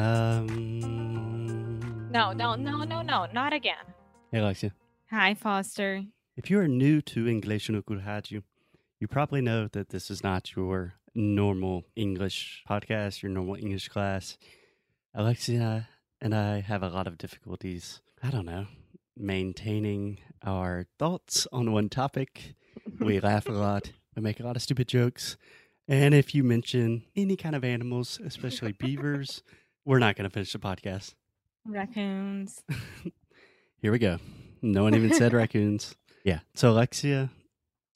Um. No, no, no, no, no, not again. Hey, Alexia. Hi, Foster. If you are new to English no Rádio, you probably know that this is not your normal English podcast, your normal English class. Alexia and I have a lot of difficulties, I don't know, maintaining our thoughts on one topic. We laugh a lot, we make a lot of stupid jokes. And if you mention any kind of animals, especially beavers, we're not going to finish the podcast. Raccoons. Here we go. No one even said raccoons. Yeah. So, Alexia,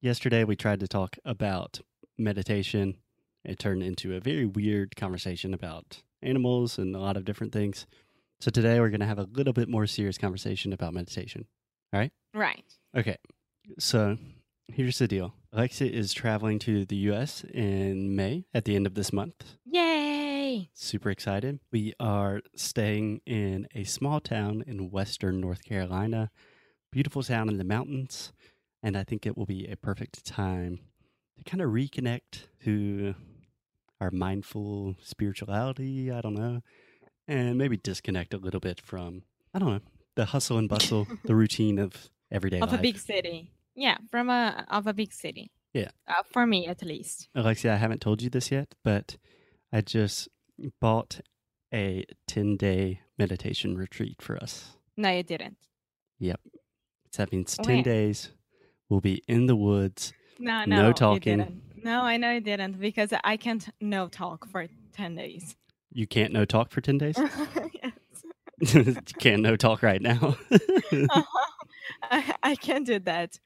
yesterday we tried to talk about meditation. It turned into a very weird conversation about animals and a lot of different things. So, today we're going to have a little bit more serious conversation about meditation. All right. Right. Okay. So, here's the deal Alexia is traveling to the US in May at the end of this month. Yay! Super excited. We are staying in a small town in western North Carolina. Beautiful town in the mountains. And I think it will be a perfect time to kind of reconnect to our mindful spirituality. I don't know. And maybe disconnect a little bit from, I don't know, the hustle and bustle, the routine of everyday Of life. a big city. Yeah, from a of a big city. Yeah. Uh, for me, at least. Alexia, I haven't told you this yet, but I just bought a 10 day meditation retreat for us. No, you didn't. So that means 10 Where? days. We'll be in the woods. No, No no, talking. didn't. No, I know you didn't because I can't no talk for ten days. You can't no talk for 10 days? yes. can't no talk right now. Uh-huh. I, I can't do that.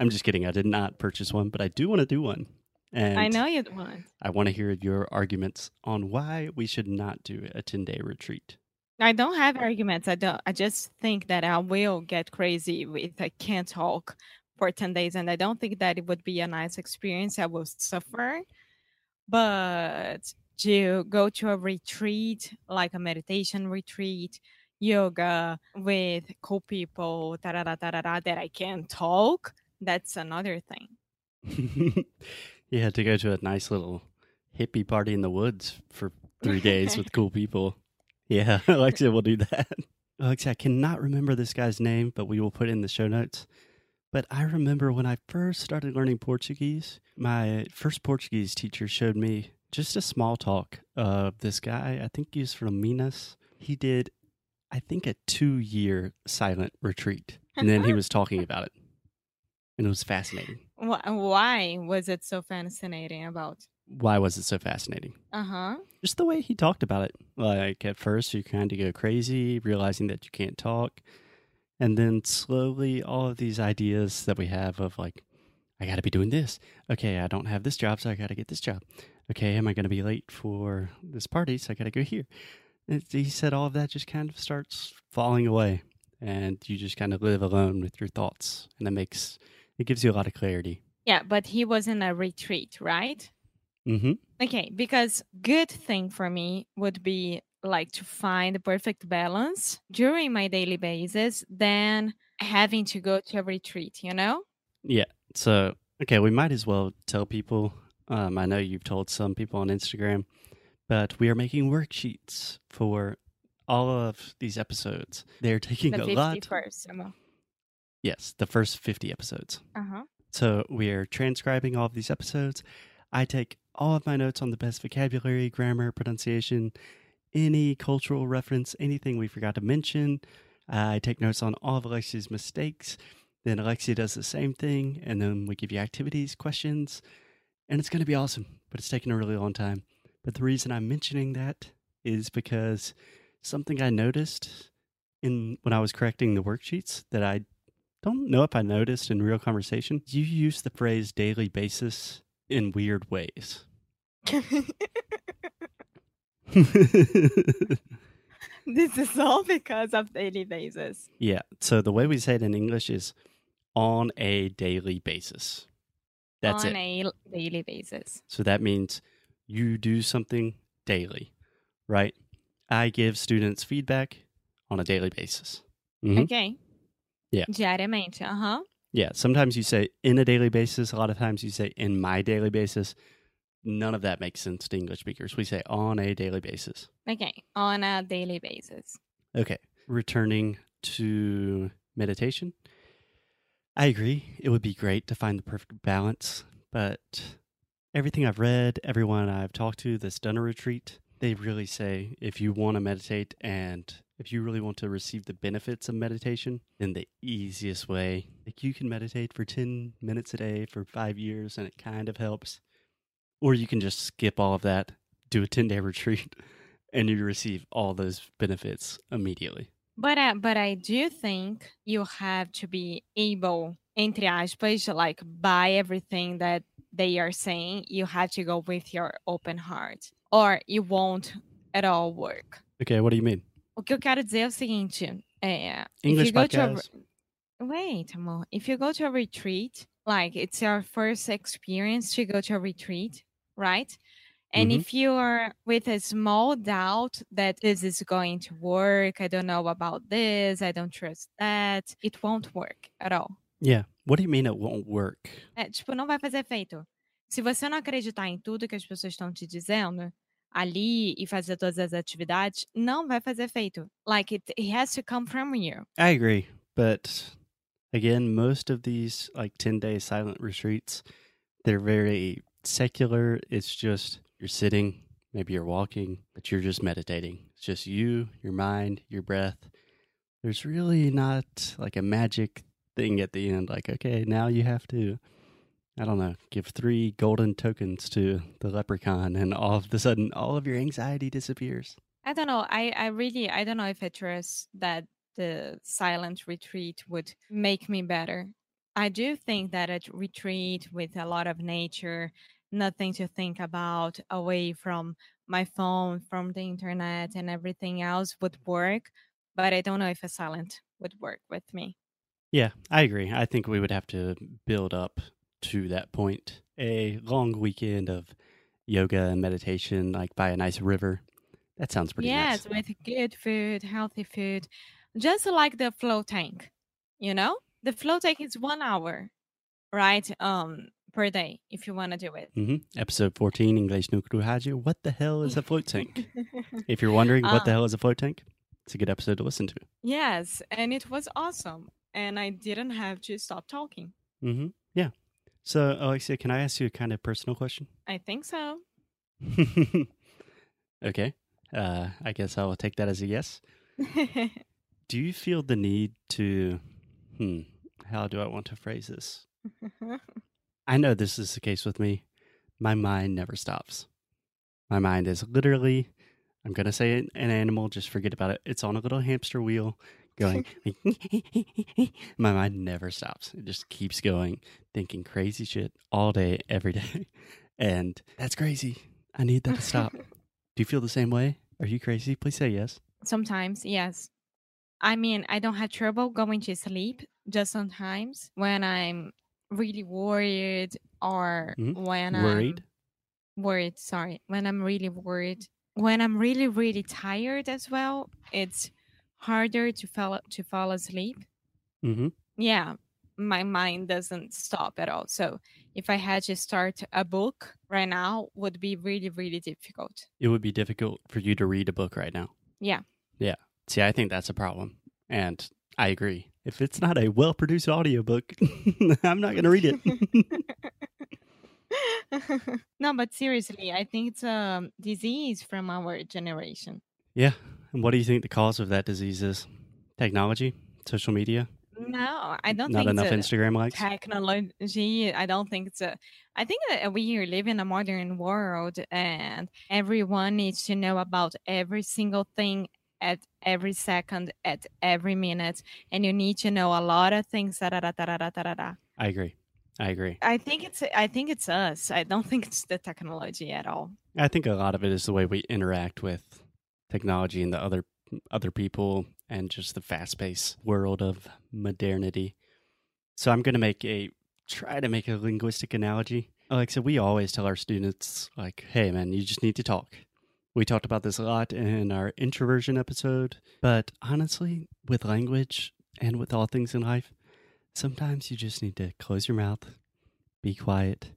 I'm just kidding. I did not purchase one, but I do want to do one. And I know you want. I want to hear your arguments on why we should not do a 10 day retreat. I don't have arguments. I don't. I just think that I will get crazy if I can't talk for ten days, and I don't think that it would be a nice experience. I will suffer, but to go to a retreat like a meditation retreat, yoga with cool people, da-da-da, da-da-da, that I can't talk, that's another thing. you had to go to a nice little hippie party in the woods for three days with cool people. Yeah, Alexia will do that. Alexia, I cannot remember this guy's name, but we will put it in the show notes. But I remember when I first started learning Portuguese, my first Portuguese teacher showed me just a small talk of this guy. I think he's from Minas. He did, I think, a two year silent retreat. And then he was talking about it. And it was fascinating. Wh- Why was it so fascinating about? Why was it so fascinating? Uh huh. just the way he talked about it. Like at first, you kind of go crazy, realizing that you can't talk. And then slowly, all of these ideas that we have of like, I got to be doing this. Okay, I don't have this job, so I got to get this job. Okay, am I going to be late for this party? So I got to go here. And he said all of that just kind of starts falling away. And you just kind of live alone with your thoughts. And it makes, it gives you a lot of clarity. Yeah, but he was in a retreat, right? Mm-hmm. Okay, because good thing for me would be like to find the perfect balance during my daily basis than having to go to a retreat, you know? Yeah. So, okay, we might as well tell people. Um, I know you've told some people on Instagram, but we are making worksheets for all of these episodes. They're taking The a 50 lot. first. Uh Yes, the first 50 episodes. huh. So, we are transcribing all of these episodes. I take all of my notes on the best vocabulary, grammar, pronunciation, any cultural reference, anything we forgot to mention. I take notes on all of Alexia's mistakes. Then Alexia does the same thing, and then we give you activities, questions, and it's going to be awesome. But it's taken a really long time. But the reason I'm mentioning that is because something I noticed in when I was correcting the worksheets that I don't know if I noticed in real conversation. You use the phrase daily basis in weird ways. this is all because of daily basis. yeah. So the way we say it in English is on a daily basis. That's on it. a daily basis. So that means you do something daily, right? I give students feedback on a daily basis. Mhm. Ok? Yeah. Diariamente. Aham. Yeah. Sometimes you say in a daily basis. A lot of times you say in my daily basis. None of that makes sense to English speakers. We say on a daily basis. Ok. On a daily basis. Okay. Returning to meditation. I agree. It would be great to find the perfect balance, but everything I've read, everyone I've talked to that's done a retreat, they really say if you want to meditate and if you really want to receive the benefits of meditation, then the easiest way, like you can meditate for 10 minutes a day for five years and it kind of helps. Or you can just skip all of that, do a 10 day retreat, and you receive all those benefits immediately. But uh, but I do think you have to be able, entre aspas, like buy everything that they are saying. You have to go with your open heart, or it won't at all work. Okay, what do you mean? O que eu quero dizer é o seguinte: é, if English to a, podcast. wait, amor, if you go to a retreat, like it's your first experience to go to a retreat, right? And Mhm. if you are with a small doubt that this is going to work, I don't know about this, I don't trust that, it won't work at all. Yeah. What do you mean it won't work? É, tipo, não vai fazer efeito. Se você não acreditar em tudo que as pessoas estão te dizendo ali e fazer todas as atividades, não vai fazer efeito. Like it, it has to come from you. I agree, but again, most of these like 10 day silent retreats, they're very secular. It's just you're sitting, maybe you're walking, but you're just meditating. It's just you, your mind, your breath. There's really not like a magic thing at the end like okay, now you have to I don't know, give 3 golden tokens to the leprechaun and all of a sudden all of your anxiety disappears. I don't know. I, I really I don't know if I trust that the silent retreat would make me better. I do think that a retreat with a lot of nature, nothing to think about, away from my phone, from the internet and everything else would work. But I don't know if a silent would work with me. Yeah, I agree. I think we would have to build up to that point. A long weekend of yoga and meditation, like by a nice river. That sounds pretty yes, nice. with good food, healthy food, just like the flow tank. You know, the flow tank is one hour, right? Um, per day if you want to do it. hmm Episode 14, English no Rádio. What the hell is a float tank? if you're wondering what the Ah. hell is a float tank, it's a good episode to listen to. yes, and it was awesome, and I didn't have to stop talking. Mm-hmm. Yeah. So, Alexia, can I ask you a kind of personal question? I think so. okay. Uh, I guess I will take that as a yes. Do you feel the need to, hmm, how do I want to phrase this? I know this is the case with me. My mind never stops. My mind is literally, I'm going to say an animal, just forget about it. It's on a little hamster wheel going. My mind never stops. It just keeps going, thinking crazy shit all day, every day. And that's crazy. I need that to stop. Do you feel the same way? Are you crazy? Please say yes. Sometimes, yes. I mean, I don't have trouble going to sleep. Just sometimes when I'm really worried or Mhm. when Worried? I'm worried. Sorry, when I'm really worried, when I'm really really tired as well, it's harder to fall to fall asleep. Mm-hmm. Yeah, my mind doesn't stop at all. So if I had to start a book right now, would be really really difficult. It would be difficult for you to read a book right now. Yeah. Yeah. See, I think that's a problem. And I agree. If it's not a well produced audiobook, I'm not going to read it. no, but seriously, I think it's a disease from our generation. yeah. And what do you think the cause of that disease is? Technology? Social media? No, I don't not think enough Instagram likes? technology. I don't think it's a. I think that we live in a modern world, and everyone needs to know about every single thing at every second, at every minute, and you need to know a lot of things. da, da, da, da, da, da, da, da. I agree. I agree. I think it's I think it's us. I don't think it's the technology at all. I think a lot of it is the way we interact with technology and the other other people and just the fast-paced world of modernity. So I'm going to make a try to make a linguistic analogy. Like so we always tell our students like, "Hey man, you just need to talk." We talked about this a lot in our introversion episode, but honestly, with language and with all things in life, sometimes you just need to close your mouth, be quiet,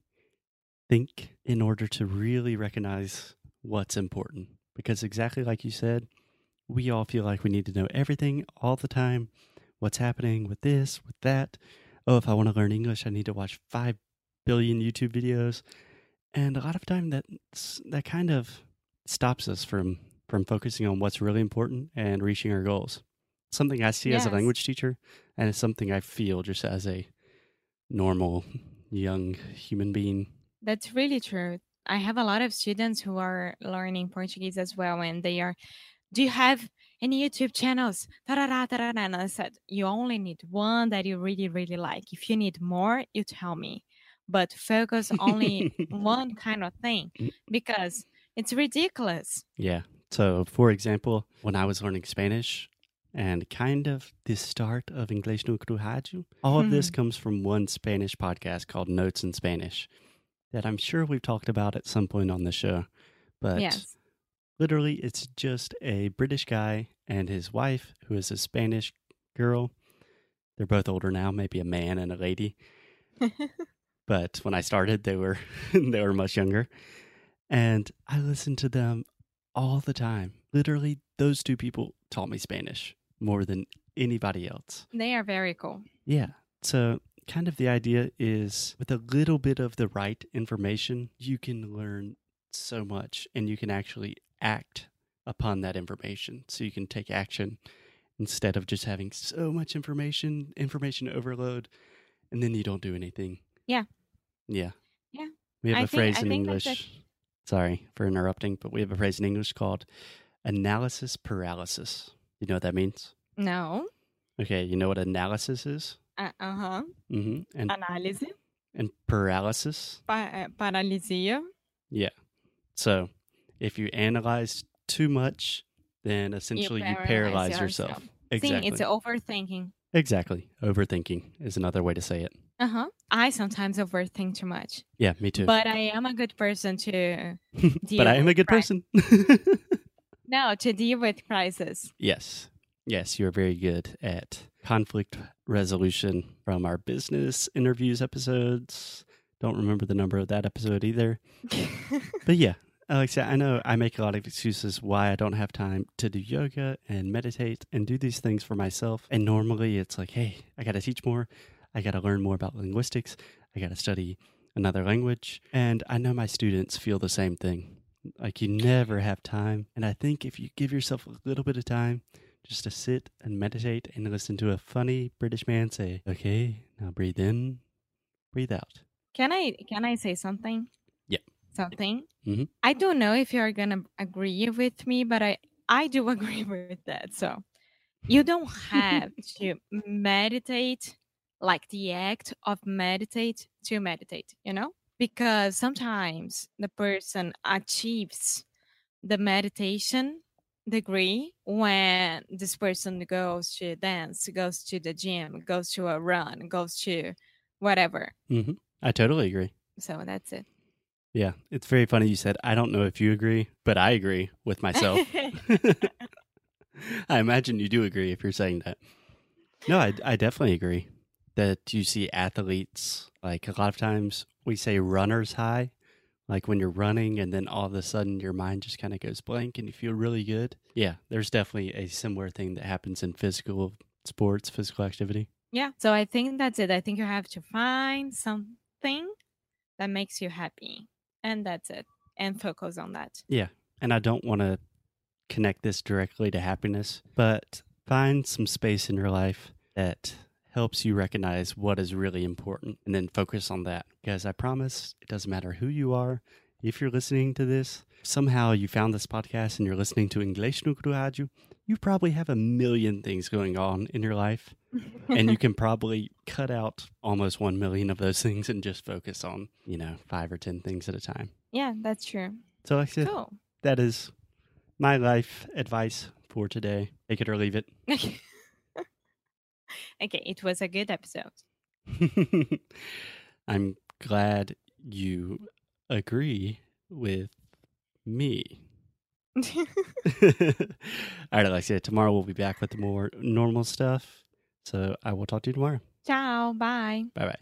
think in order to really recognize what's important. Because exactly like you said, we all feel like we need to know everything all the time. What's happening with this, with that. Oh, if I want to learn English, I need to watch 5 billion YouTube videos. And a lot of time that that kind of stops us from from focusing on what's really important and reaching our goals. Something I see as a language teacher and it's something I feel just as a normal young human being. That's really true. I have a lot of students who are learning Portuguese as well, and they are, do you have any YouTube channels? Ta-da-da, ta-da-da. And I said, you only need one that you really, really like. If you need more, you tell me. But focus only one kind of thing mm. because it's ridiculous. Yeah. So, for example, when I was learning Spanish and kind of the start of Inglês no Rádio, all of this mm-hmm. comes from one Spanish podcast called Notes in Spanish that I'm sure we've talked about at some point on the show. But yes. literally, it's just a British guy and his wife, who is a Spanish girl. They're both older now, maybe a man and a lady. but when I started, they were they were much younger, and I listened to them all the time. Literally, those two people taught me Spanish more than anybody else. they are very cool. Yeah. So, kind of the idea is with a little bit of the right information, you can learn so much and you can actually act upon that information. So, you can take action instead of just having so much information, information overload, and then you don't do anything. Yeah. Yeah. Yeah. We have I a think- phrase I in English. Sorry for interrupting, but we have a phrase in English called analysis paralysis. You know what that means? No. Okay, you know what analysis is? Uh huh. hmm And Análise. and paralysis. Pa eh, paralisia. Yeah. So if you analyze too much, then essentially you paralyze paralyze yourself. yourself. Exactly. See, it's overthinking. exactly. Overthinking is another way to say it. Uh huh. I sometimes overthink too much, Yeah, me too. but I am a good person to but I am a good cri- person. no to deal with crisis. yes. Yes, you're very good at conflict resolution from our business interviews episodes. Don't remember the number of that episode either. But yeah, Alexia, I know I make a lot of excuses why I don't have time to do yoga and meditate and do these things for myself. And normally it's like, hey, I got to teach more. I got to learn more about linguistics. I got to study another language. And I know my students feel the same thing. Like you never have time. And I think if you give yourself a little bit of time just to sit and meditate and listen to a funny British man say, okay, now breathe in, breathe out. can I can I say something? Yeah. Something. Mhm. I don't know if you're gonna agree with me, but I I do agree with that. So you don't have to meditate like the act of meditate to meditate, you know? Because sometimes the person achieves the meditation degree when this person goes to dance, goes to the gym, goes to a run, goes to whatever. Mm-hmm. I totally agree. So that's it. Yeah, it's very funny you said, I don't know if you agree, but I agree with myself. I imagine you do agree if you're saying that. No, I, I definitely agree that you see athletes, like a lot of times we say runner's high, like when you're running and then all of a sudden your mind just kind of goes blank and you feel really good. Yeah, there's definitely a similar thing that happens in physical sports, physical activity. yeah. So I think that's it. I think you have to find something that makes you happy. And that's it. And focus on that. Yeah. And I don't want to connect this directly to happiness, but find some space in your life that helps you recognize what is really important and then focus on that. Because I promise it doesn't matter who you are. If you're listening to this, somehow you found this podcast and you're listening to English no Rádio, you probably have a million things going on in your life. and you can probably cut out almost 1 million of those things and just focus on, you know, five or 10 things at a time. yeah, that's true. So, like Cool. that is my life advice for today. Take it or leave it. okay, it was a good episode. I'm glad you agree with me. All right, Alexia, tomorrow we'll be back with more normal stuff. So I will talk to you tomorrow. Ciao. Bye. Bye bye.